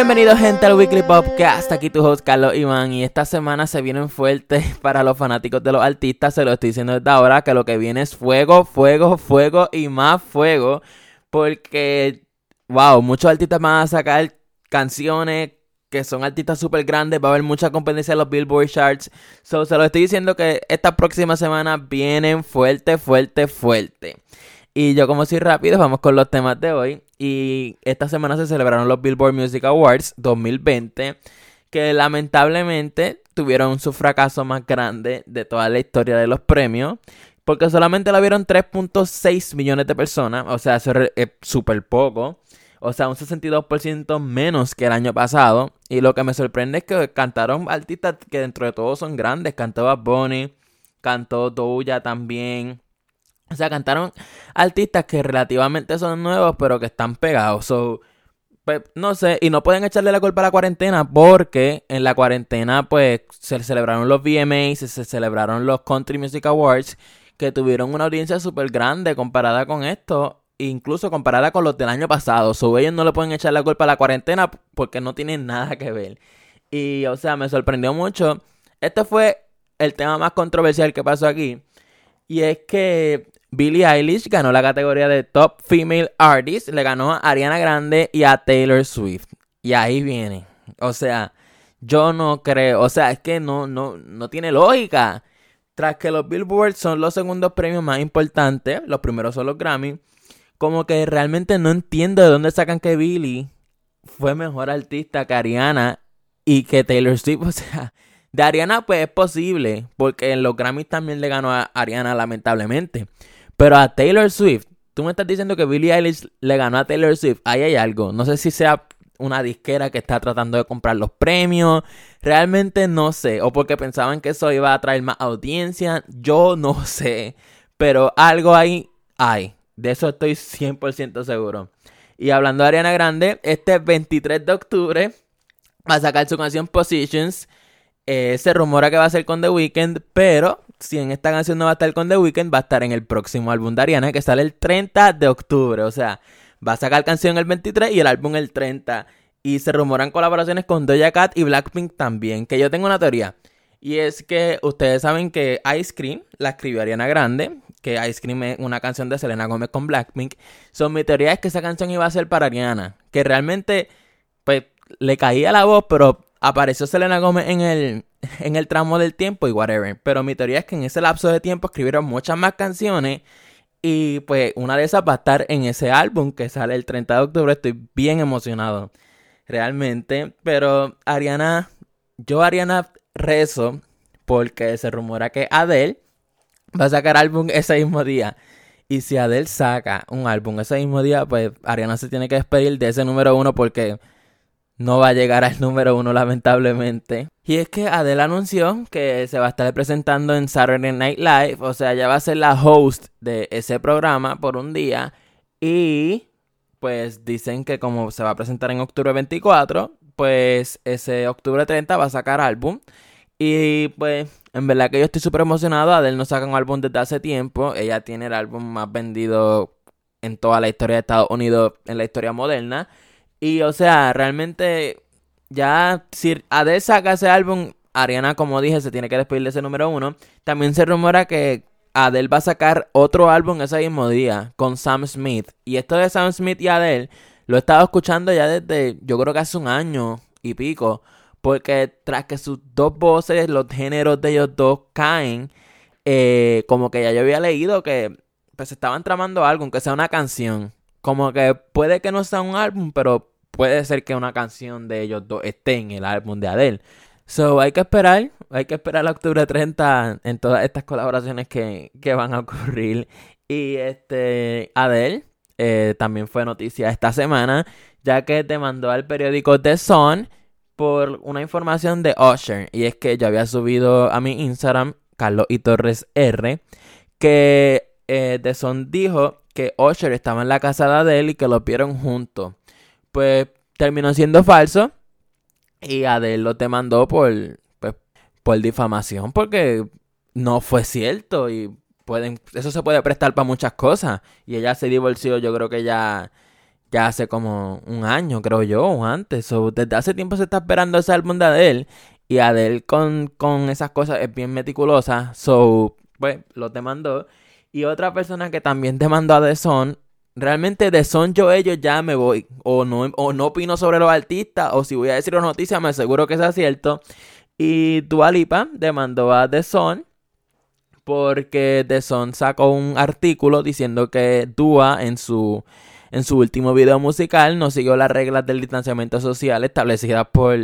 Bienvenidos gente al Weekly Podcast, aquí tu host Carlos Iván y esta semana se vienen fuertes para los fanáticos de los artistas, se lo estoy diciendo desde ahora que lo que viene es fuego, fuego, fuego y más fuego porque, wow, muchos artistas van a sacar canciones que son artistas súper grandes, va a haber mucha competencia en los Billboard Charts, so se lo estoy diciendo que esta próxima semana vienen fuerte, fuerte, fuerte. Y yo como soy rápido, vamos con los temas de hoy. Y esta semana se celebraron los Billboard Music Awards 2020, que lamentablemente tuvieron su fracaso más grande de toda la historia de los premios, porque solamente lo vieron 3.6 millones de personas, o sea, eso es súper poco, o sea, un 62% menos que el año pasado. Y lo que me sorprende es que cantaron artistas que dentro de todo son grandes, cantó Bad Bunny, cantó Doja también. O sea, cantaron artistas que relativamente son nuevos, pero que están pegados. So, pues, no sé, y no pueden echarle la culpa a la cuarentena porque en la cuarentena, pues, se celebraron los VMAs, se celebraron los Country Music Awards, que tuvieron una audiencia súper grande comparada con esto, incluso comparada con los del año pasado. So, ellos no le pueden echar la culpa a la cuarentena porque no tienen nada que ver. Y, o sea, me sorprendió mucho. Este fue el tema más controversial que pasó aquí. Y es que Billie Eilish ganó la categoría de Top Female Artist, le ganó a Ariana Grande y a Taylor Swift. Y ahí viene. O sea, yo no creo, o sea, es que no, no, no tiene lógica. Tras que los Billboard son los segundos premios más importantes, los primeros son los Grammy, como que realmente no entiendo de dónde sacan que Billie fue mejor artista que Ariana y que Taylor Swift, o sea, de Ariana pues es posible, porque en los Grammys también le ganó a Ariana lamentablemente. Pero a Taylor Swift, tú me estás diciendo que Billie Eilish le ganó a Taylor Swift. Ahí hay algo. No sé si sea una disquera que está tratando de comprar los premios. Realmente no sé. O porque pensaban que eso iba a traer más audiencia. Yo no sé. Pero algo ahí hay. De eso estoy 100% seguro. Y hablando de Ariana Grande, este 23 de octubre va a sacar su canción Positions. Eh, se rumora que va a ser con The Weeknd, pero si en esta canción no va a estar con The Weeknd, va a estar en el próximo álbum de Ariana que sale el 30 de octubre. O sea, va a sacar canción el 23 y el álbum el 30. Y se rumoran colaboraciones con Doja Cat y Blackpink también. Que yo tengo una teoría. Y es que ustedes saben que Ice Cream la escribió Ariana Grande. Que Ice Cream es una canción de Selena Gomez con Blackpink. So, mi teoría es que esa canción iba a ser para Ariana. Que realmente, pues, le caía la voz, pero apareció Selena Gomez en el, en el tramo del tiempo y whatever. Pero mi teoría es que en ese lapso de tiempo escribieron muchas más canciones. Y pues una de esas va a estar en ese álbum que sale el 30 de octubre. Estoy bien emocionado. Realmente. Pero Ariana. Yo Ariana rezo. Porque se rumora que Adele va a sacar álbum ese mismo día. Y si Adele saca un álbum ese mismo día, pues Ariana se tiene que despedir de ese número uno porque no va a llegar al número uno lamentablemente. Y es que Adele anunció que se va a estar presentando en Saturday Night Live, o sea, ya va a ser la host de ese programa por un día. Y pues dicen que como se va a presentar en octubre 24, pues ese octubre 30 va a sacar álbum. Y pues en verdad que yo estoy súper emocionado. Adele no saca un álbum desde hace tiempo. Ella tiene el álbum más vendido en toda la historia de Estados Unidos, en la historia moderna. Y o sea, realmente ya si Adele saca ese álbum, Ariana, como dije, se tiene que despedir de ese número uno. También se rumora que Adele va a sacar otro álbum ese mismo día con Sam Smith. Y esto de Sam Smith y Adele lo he estado escuchando ya desde, yo creo que hace un año y pico. Porque tras que sus dos voces, los géneros de ellos dos caen, eh, como que ya yo había leído que pues estaban tramando algo, aunque sea una canción. Como que puede que no sea un álbum, pero puede ser que una canción de ellos dos esté en el álbum de Adele. So, hay que esperar, hay que esperar a octubre 30 en todas estas colaboraciones que, van a ocurrir. Y este, Adele eh, también fue noticia esta semana, ya que te mandó al periódico The Sun por una información de Usher. Y es que yo había subido a mi Instagram, Carlos y Torres R, que eh, The Sun dijo que Usher estaba en la casa de Adele y que lo vieron juntos pues terminó siendo falso y Adele lo demandó por, pues, por difamación porque no fue cierto y pueden eso se puede prestar para muchas cosas y ella se divorció yo creo que ya ya hace como un año, creo yo, o antes. So, desde hace tiempo se está esperando ese álbum de Adele. Y Adele con, con esas cosas es bien meticulosa. So, pues, lo demandó. Y otra persona que también demandó a The Son. Realmente The Son yo ellos ya me voy. O no, o no opino sobre los artistas. O si voy a decir una noticia me aseguro que sea cierto. Y Dualipa demandó a The Son porque The Sun sacó un artículo diciendo que Dua en su, en su último video musical no siguió las reglas del distanciamiento social establecidas por,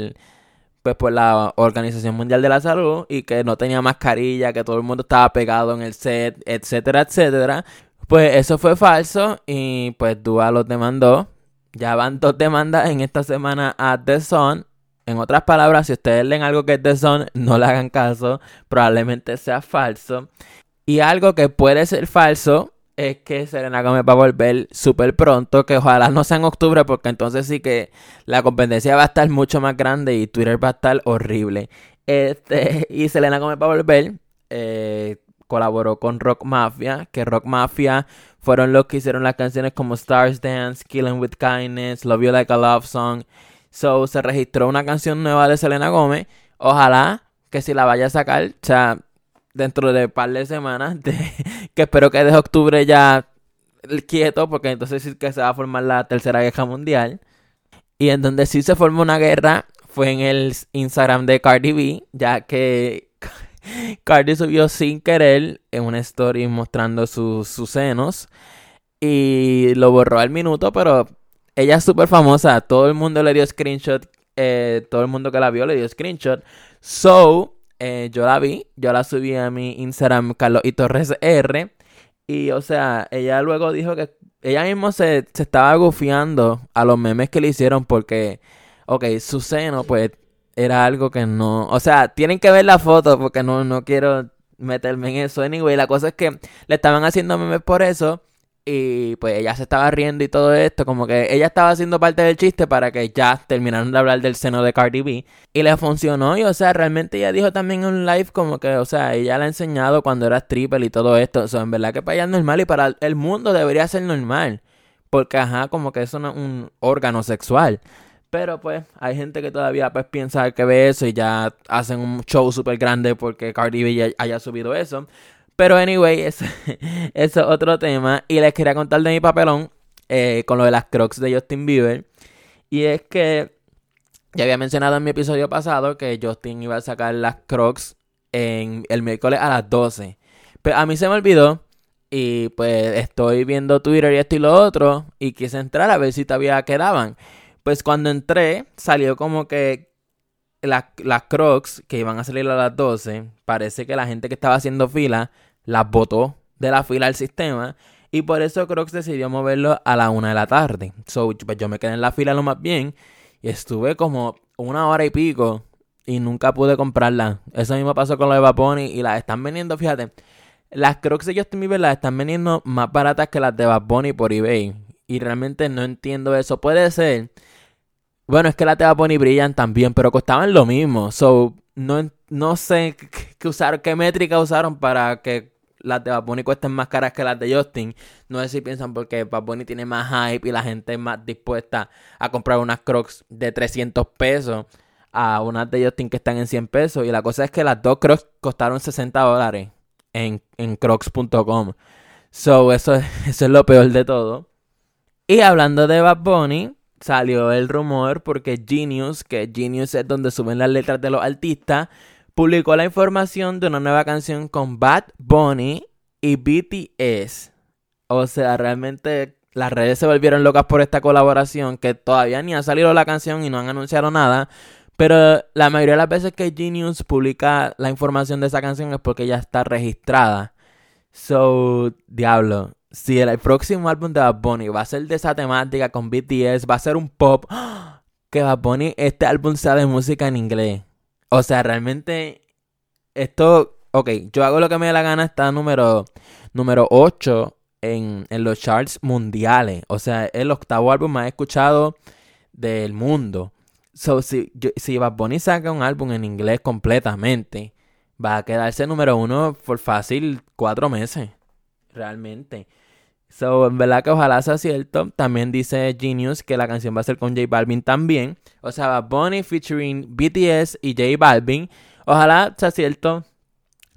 pues, por la Organización Mundial de la Salud y que no tenía mascarilla, que todo el mundo estaba pegado en el set, etcétera, etcétera. Pues eso fue falso y pues Dua los demandó. Ya van dos demandas en esta semana a The Sun en otras palabras, si ustedes leen algo que es de Son, no le hagan caso, probablemente sea falso. Y algo que puede ser falso es que Selena Gomez va a volver súper pronto, que ojalá no sea en octubre, porque entonces sí que la competencia va a estar mucho más grande y Twitter va a estar horrible. Este, y Selena Gomez va a volver. Eh, colaboró con Rock Mafia, que Rock Mafia fueron los que hicieron las canciones como Stars Dance, Killing with Kindness, Love You Like a Love Song So se registró una canción nueva de Selena Gómez. Ojalá que si la vaya a sacar, o sea, dentro de un par de semanas, que espero que desde octubre ya quieto, porque entonces sí que se va a formar la tercera guerra mundial. Y en donde sí se formó una guerra fue en el Instagram de Cardi B, ya que Cardi subió sin querer en una story mostrando sus, sus senos y lo borró al minuto, pero ella es súper famosa. Todo el mundo le dio screenshot. Eh, todo el mundo que la vio le dio screenshot. So, eh, yo la vi. Yo la subí a mi Instagram, Carlos y Torres R. Y, o sea, ella luego dijo que ella mismo se, se estaba gufiando a los memes que le hicieron porque, ok, su seno, pues, era algo que no. O sea, tienen que ver la foto porque no, no quiero meterme en eso. Anyway, la cosa es que le estaban haciendo memes por eso. Y pues ella se estaba riendo y todo esto, como que ella estaba haciendo parte del chiste para que ya terminaran de hablar del seno de Cardi B. Y le funcionó y o sea, realmente ella dijo también en un live como que, o sea, ella le ha enseñado cuando era stripper y todo esto. O sea, en verdad que para ella es normal y para el mundo debería ser normal. Porque, ajá, como que eso es un órgano sexual. Pero pues hay gente que todavía pues piensa que ve eso y ya hacen un show súper grande porque Cardi B haya subido eso. Pero anyway, eso, es otro tema. Y les quería contar de mi papelón eh, con lo de las crocs de Justin Bieber. Y es que ya había mencionado en mi episodio pasado que Justin iba a sacar las crocs en el miércoles a las 12. Pero a mí se me olvidó. Y pues estoy viendo Twitter y esto y lo otro. Y quise entrar a ver si todavía quedaban. Pues cuando entré, salió como que las, las crocs que iban a salir a las 12. Parece que la gente que estaba haciendo fila las botó de la fila del sistema. Y por eso Crocs decidió moverlo a la una de la tarde. So, pues yo me quedé en la fila lo más bien. Y estuve como una hora y pico. Y nunca pude comprarla. Eso mismo pasó con los de Vaponi. Y las están vendiendo, fíjate. Las Crocs de Justin Bieber las están vendiendo más baratas que las de Bad por eBay. Y realmente no entiendo eso. Puede ser. Bueno, es que las de Bad brillan también, pero costaban lo mismo. So, no, no sé qué, usaron, qué métrica usaron para que las de Bad Bunny cuesten más caras que las de Justin. No sé si piensan porque Bad Bunny tiene más hype y la gente es más dispuesta a comprar unas crocs de 300 pesos a unas de Justin que están en 100 pesos. Y la cosa es que las dos crocs costaron 60 dólares en, en crocs.com. So, eso, eso es lo peor de todo. Y hablando de Bad Bunny, salió el rumor porque Genius, que Genius es donde suben las letras de los artistas, publicó la información de una nueva canción con Bad Bunny y BTS. O sea, realmente las redes se volvieron locas por esta colaboración que todavía ni ha salido la canción y no han anunciado nada. Pero la mayoría de las veces que Genius publica la información de esa canción es porque ya está registrada. So, diablo. Si el, próximo álbum de Bad Bunny va a ser de esa temática con BTS, va a ser un pop. Que Bad Bunny, este álbum sea de música en inglés. O sea, realmente esto, ok, yo hago lo que me dé la gana, está número, número 8 en, los charts mundiales. O sea, el octavo álbum más escuchado del mundo. So, si, si Bad Bunny saca un álbum en inglés completamente, va a quedarse número uno por fácil cuatro meses. Realmente. So, en verdad que ojalá sea cierto. También dice Genius que la canción va a ser con J Balvin también. O sea, va featuring BTS y J Balvin. Ojalá sea cierto.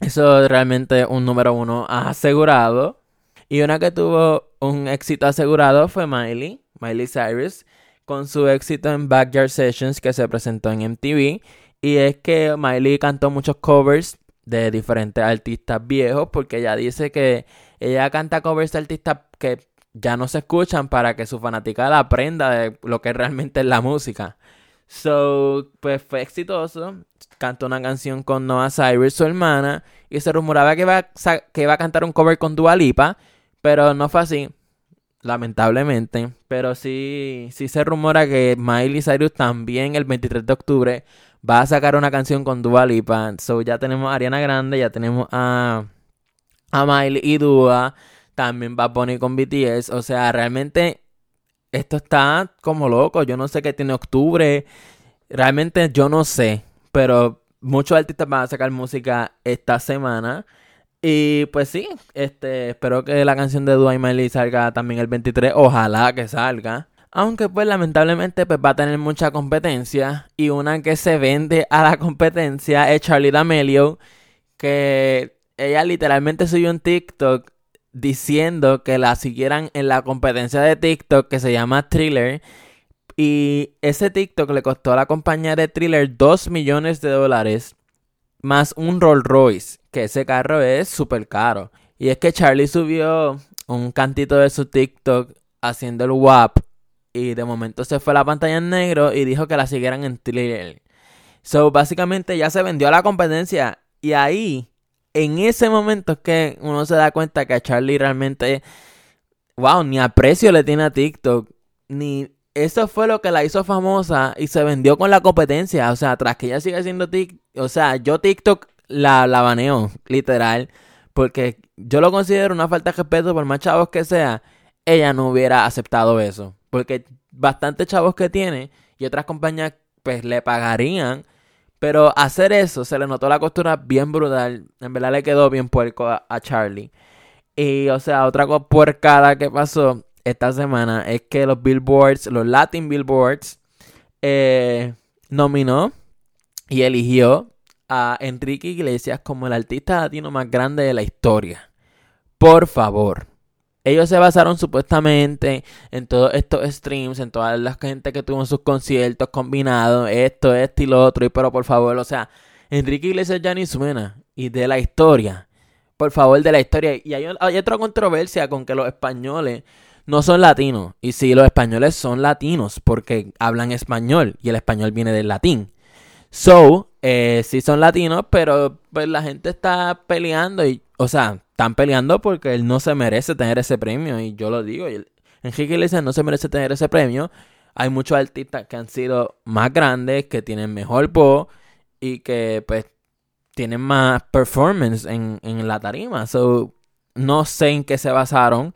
Eso es realmente un número uno asegurado. Y una que tuvo un éxito asegurado fue Miley, Miley Cyrus, con su éxito en Backyard Sessions que se presentó en MTV. Y es que Miley cantó muchos covers de diferentes artistas viejos porque ella dice que ella canta covers de artistas que ya no se escuchan para que su fanaticada aprenda de lo que realmente es la música. So, pues fue exitoso. Cantó una canción con Noah Cyrus, su hermana, y se rumoraba que iba, a, que iba a cantar un cover con Dua Lipa, pero no fue así, lamentablemente. Pero sí, sí se rumora que Miley Cyrus también el 23 de octubre va a sacar una canción con Dua Lipa. So ya tenemos a Ariana Grande, ya tenemos a, a Miley y Dua. También va a poner con BTS. O sea, realmente esto está como loco. Yo no sé qué tiene octubre. Realmente yo no sé. Pero muchos artistas van a sacar música esta semana. Y pues sí, este, espero que la canción de Dua y Miley salga también el 23. Ojalá que salga. Aunque pues lamentablemente pues va a tener mucha competencia. Y una que se vende a la competencia es Charlie D'Amelio. Que ella literalmente subió un TikTok diciendo que la siguieran en la competencia de TikTok que se llama Thriller. Y ese TikTok le costó a la compañía de Thriller 2 millones de dólares. Más un Rolls Royce. Que ese carro es súper caro. Y es que Charlie subió un cantito de su TikTok haciendo el WAP y de momento se fue la pantalla en negro y dijo que la siguieran en Thriller. So, básicamente ya se vendió a la competencia. Y ahí, en ese momento es que uno se da cuenta que a Charlie realmente, wow, ni aprecio le tiene a TikTok. Ni eso fue lo que la hizo famosa y se vendió con la competencia. O sea, tras que ella sigue haciendo TikTok, o sea, yo TikTok la, la baneo, literal. Porque yo lo considero una falta de respeto por más chavos que sea. Ella no hubiera aceptado eso. Porque bastantes chavos que tiene y otras compañías pues le pagarían. Pero hacer eso se le notó la costura bien brutal. En verdad le quedó bien puerco a, Charlie. Y o sea, otra puercada que pasó esta semana es que los Billboards, los Latin Billboards, eh, nominó y eligió a Enrique Iglesias como el artista latino más grande de la historia. Por favor. Ellos se basaron supuestamente en todos estos streams, en toda la gente que tuvo sus conciertos combinados, esto, esto y lo otro. Y pero por favor, o sea, Enrique Iglesias ya ni suena. Y de la historia. Por favor, de la historia. Y hay, hay otra controversia con que los españoles no son latinos. Y sí, los españoles son latinos porque hablan español y el español viene del latín. So, eh, sí son latinos, pero pues la gente está peleando y, o sea, están peleando porque él no se merece tener ese premio. Y yo lo digo, Enrique Iglesias no se merece tener ese premio. Hay muchos artistas que han sido más grandes, que tienen mejor voz y que pues tienen más performance en, la tarima. So, no sé en qué se basaron.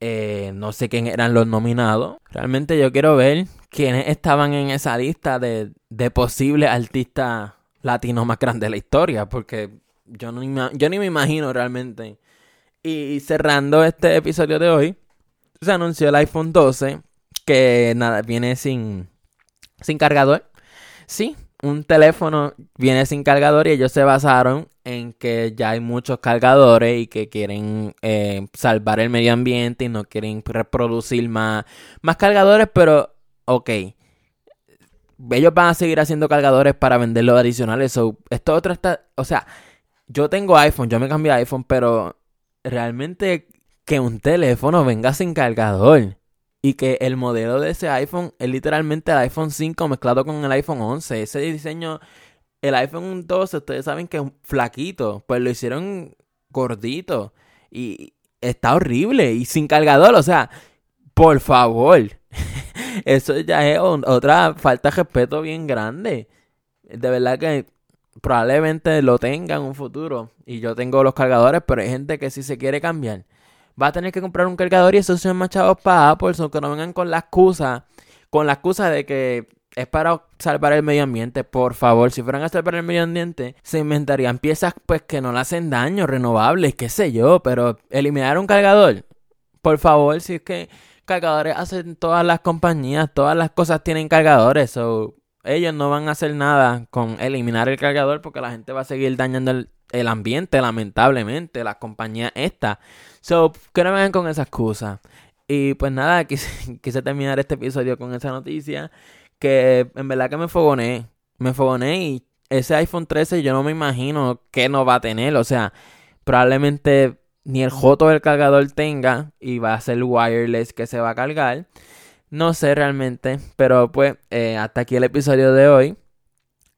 Eh, no sé quién eran los nominados. Realmente yo quiero ver quiénes estaban en esa lista de, de posibles artistas latinos más grandes de la historia. Porque yo, no, yo ni me imagino realmente. Y cerrando este episodio de hoy, se anunció el iPhone 12 que nada, viene sin, sin cargador. Sí, un teléfono viene sin cargador y ellos se basaron en que ya hay muchos cargadores y que quieren eh, salvar el medio ambiente y no quieren reproducir más, más cargadores, pero ok. Ellos van a seguir haciendo cargadores para vender los adicionales. esto otro está, o sea, yo tengo iPhone, yo me cambié iPhone, pero realmente que un teléfono venga sin cargador y que el modelo de ese iPhone es literalmente el iPhone 5 mezclado con el iPhone 11. Ese diseño, el iPhone 12, ustedes saben que es flaquito, pues lo hicieron gordito y está horrible y sin cargador, o sea, por favor. Eso ya es otra falta de respeto bien grande. De verdad que probablemente lo tenga en un futuro. Y yo tengo los cargadores, pero hay gente que si se quiere cambiar, va a tener que comprar un cargador y esos son más chavos para Apple, son que no vengan con la excusa, con la excusa de que es para salvar el medio ambiente. Por favor, si fueran a salvar el medio ambiente, se inventarían piezas pues que no le hacen daño, renovables, qué sé yo, pero eliminar un cargador. por favor, si es que cargadores hacen todas las compañías, todas las cosas tienen cargadores, so ellos no van a hacer nada con eliminar el cargador porque la gente va a seguir dañando el, ambiente, lamentablemente, las compañías estas. So, que no vengan con esa excusa. Y pues nada, quise, quise terminar este episodio con esa noticia que en verdad que me fogoné. Me fogoné y ese iPhone 13 yo no me imagino que no va a tener. O sea, probablemente ni el joto del cargador tenga y va a ser wireless que se va a cargar. No sé realmente, pero pues eh, hasta aquí el episodio de hoy.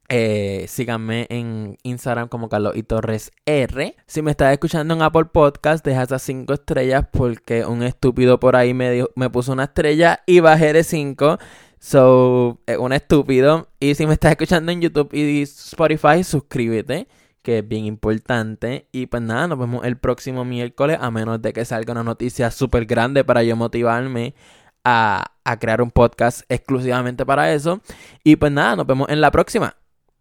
Eh, síganme en Instagram como Carlos y Torres R. Si me estás escuchando en Apple Podcast, deja esas 5 estrellas porque un estúpido por ahí me, me puso una estrella y bajé de 5. So, un estúpido. Y si me estás escuchando en YouTube y Spotify, suscríbete que es bien importante. Y pues nada, nos vemos el próximo miércoles, a menos de que salga una noticia súper grande para yo motivarme a, a crear un podcast exclusivamente para eso. Y pues nada, nos vemos en la próxima.